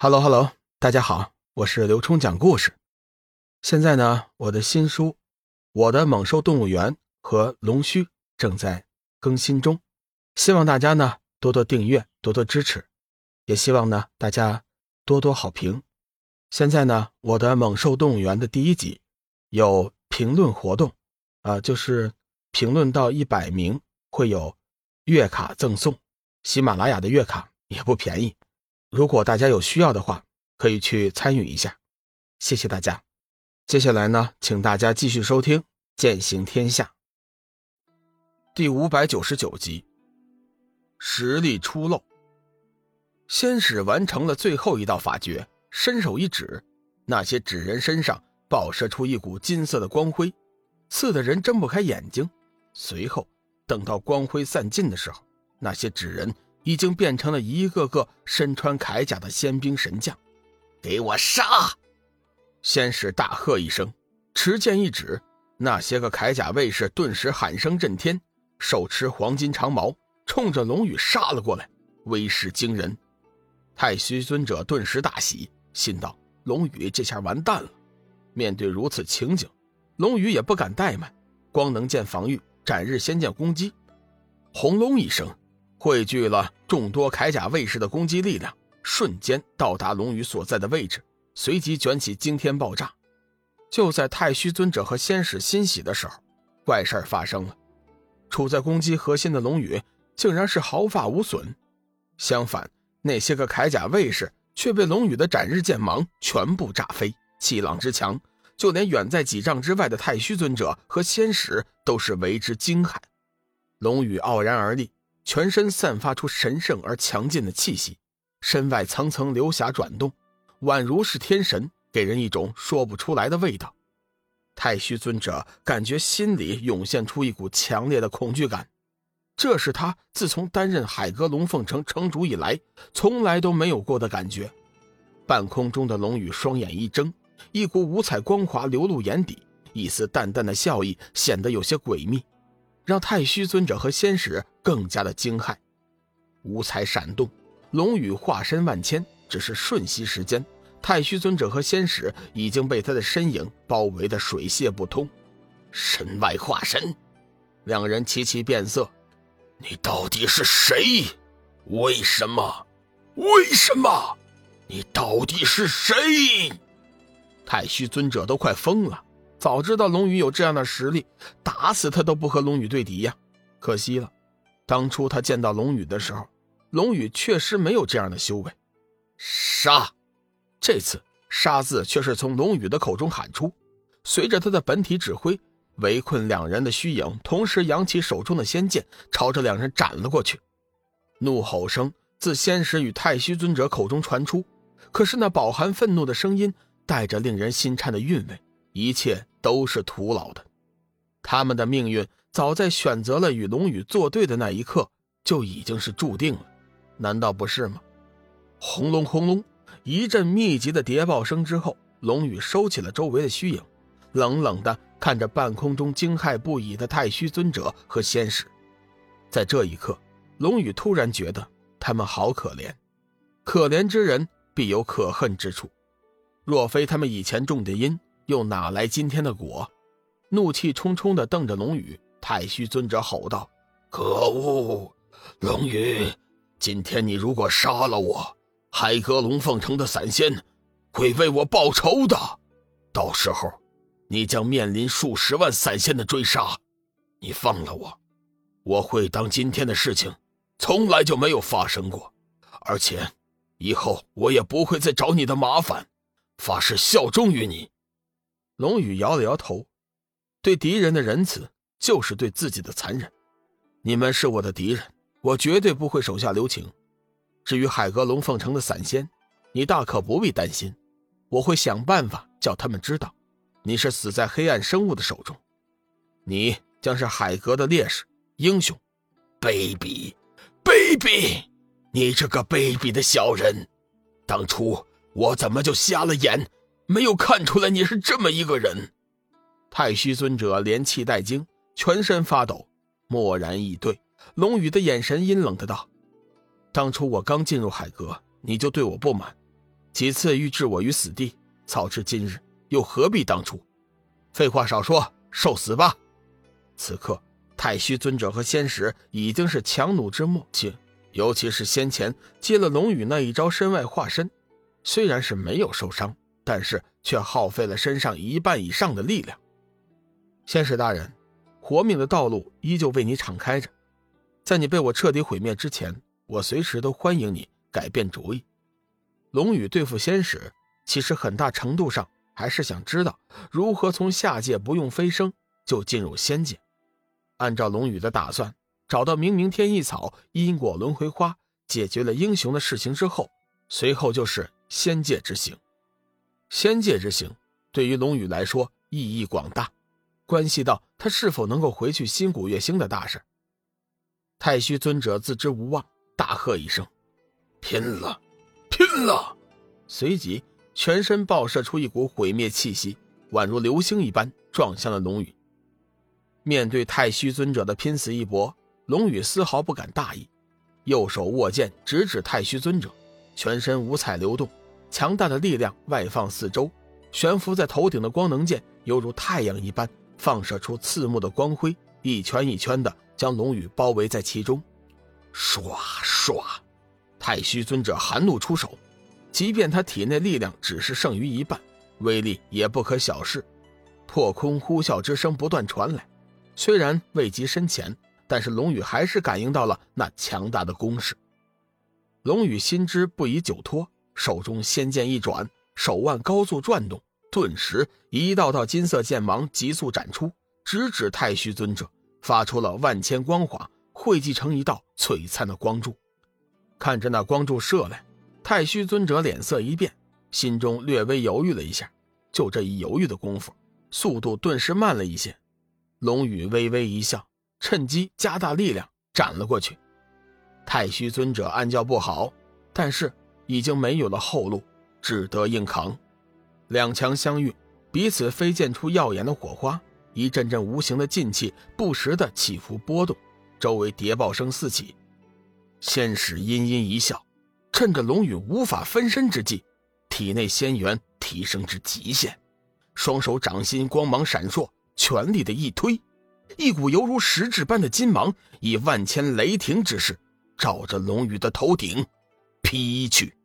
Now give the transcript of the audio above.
Hello Hello，大家好，我是刘冲讲故事。现在呢，我的新书《我的猛兽动物园》和《龙须》正在更新中，希望大家呢多多订阅，多多支持，也希望呢大家多多好评。现在呢，我的猛兽动物园的第一集有评论活动，啊，就是评论到一百名会有月卡赠送，喜马拉雅的月卡也不便宜。如果大家有需要的话，可以去参与一下，谢谢大家。接下来呢，请大家继续收听《剑行天下》第五百九十九集。实力出露，仙使完成了最后一道法诀，伸手一指，那些纸人身上爆射出一股金色的光辉，刺得人睁不开眼睛。随后，等到光辉散尽的时候，那些纸人。已经变成了一个个身穿铠甲的仙兵神将，给我杀！仙使大喝一声，持剑一指，那些个铠甲卫士顿时喊声震天，手持黄金长矛，冲着龙宇杀了过来，威势惊人。太虚尊者顿时大喜，心道：龙宇这下完蛋了。面对如此情景，龙宇也不敢怠慢，光能剑防御，斩日仙剑攻击，轰隆一声。汇聚了众多铠甲卫士的攻击力量，瞬间到达龙宇所在的位置，随即卷起惊天爆炸。就在太虚尊者和仙使欣喜的时候，怪事发生了。处在攻击核心的龙宇竟然是毫发无损，相反，那些个铠甲卫士却被龙宇的斩日剑芒全部炸飞，气浪之强，就连远在几丈之外的太虚尊者和仙使都是为之惊骇。龙宇傲然而立。全身散发出神圣而强劲的气息，身外层层流霞转动，宛如是天神，给人一种说不出来的味道。太虚尊者感觉心里涌现出一股强烈的恐惧感，这是他自从担任海阁龙凤城城主以来从来都没有过的感觉。半空中的龙宇双眼一睁，一股五彩光华流露眼底，一丝淡淡的笑意显得有些诡秘。让太虚尊者和仙使更加的惊骇，五彩闪动，龙羽化身万千，只是瞬息时间，太虚尊者和仙使已经被他的身影包围的水泄不通。身外化身，两人齐齐变色。你到底是谁？为什么？为什么？你到底是谁？太虚尊者都快疯了。早知道龙宇有这样的实力，打死他都不和龙宇对敌呀！可惜了，当初他见到龙宇的时候，龙宇确实没有这样的修为。杀！这次“杀”字却是从龙宇的口中喊出，随着他的本体指挥，围困两人的虚影同时扬起手中的仙剑，朝着两人斩了过去。怒吼声自仙使与太虚尊者口中传出，可是那饱含愤怒的声音带着令人心颤的韵味。一切都是徒劳的，他们的命运早在选择了与龙宇作对的那一刻就已经是注定了，难道不是吗？轰隆轰隆，一阵密集的谍报声之后，龙宇收起了周围的虚影，冷冷的看着半空中惊骇不已的太虚尊者和仙使。在这一刻，龙宇突然觉得他们好可怜，可怜之人必有可恨之处，若非他们以前种的因。又哪来今天的果？怒气冲冲地瞪着龙宇，太虚尊者吼道：“可恶，龙宇！今天你如果杀了我，海阁龙凤城的散仙会为我报仇的。到时候，你将面临数十万散仙的追杀。你放了我，我会当今天的事情从来就没有发生过，而且以后我也不会再找你的麻烦，发誓效忠于你。”龙宇摇了摇头，对敌人的仁慈就是对自己的残忍。你们是我的敌人，我绝对不会手下留情。至于海阁龙凤城的散仙，你大可不必担心，我会想办法叫他们知道，你是死在黑暗生物的手中。你将是海阁的烈士英雄。卑鄙，卑鄙！你这个卑鄙的小人，当初我怎么就瞎了眼？没有看出来你是这么一个人，太虚尊者连气带惊，全身发抖，默然以对。龙宇的眼神阴冷的道：“当初我刚进入海阁，你就对我不满，几次欲置我于死地，早知今日，又何必当初？废话少说，受死吧！此刻，太虚尊者和仙使已经是强弩之末，且尤其是先前接了龙宇那一招身外化身，虽然是没有受伤，但是却耗费了身上一半以上的力量。仙使大人，活命的道路依旧为你敞开着，在你被我彻底毁灭之前，我随时都欢迎你改变主意。龙宇对付仙使，其实很大程度上还是想知道如何从下界不用飞升就进入仙界。按照龙宇的打算。找到明明天意草、因果轮回花，解决了英雄的事情之后，随后就是仙界之行。仙界之行对于龙宇来说意义广大，关系到他是否能够回去新古月星的大事。太虚尊者自知无望，大喝一声：“拼了，拼了！”随即全身爆射出一股毁灭气息，宛如流星一般撞向了龙宇。面对太虚尊者的拼死一搏。龙宇丝毫不敢大意，右手握剑直指太虚尊者，全身五彩流动，强大的力量外放四周，悬浮在头顶的光能剑犹如太阳一般，放射出刺目的光辉，一圈一圈的将龙宇包围在其中。唰唰，太虚尊者含怒出手，即便他体内力量只是剩余一半，威力也不可小视。破空呼啸之声不断传来，虽然未及深浅。但是龙宇还是感应到了那强大的攻势。龙宇心知不宜久拖，手中仙剑一转，手腕高速转动，顿时一道道金色剑芒急速展出，直指太虚尊者，发出了万千光华，汇集成一道璀璨的光柱。看着那光柱射来，太虚尊者脸色一变，心中略微犹豫了一下。就这一犹豫的功夫，速度顿时慢了一些。龙宇微微一笑。趁机加大力量斩了过去，太虚尊者暗叫不好，但是已经没有了后路，只得硬扛。两强相遇，彼此飞溅出耀眼的火花，一阵阵无形的劲气不时的起伏波动，周围谍报声四起。仙使阴阴一笑，趁着龙宇无法分身之际，体内仙元提升至极限，双手掌心光芒闪烁，全力的一推。一股犹如实质般的金芒，以万千雷霆之势，照着龙宇的头顶劈去。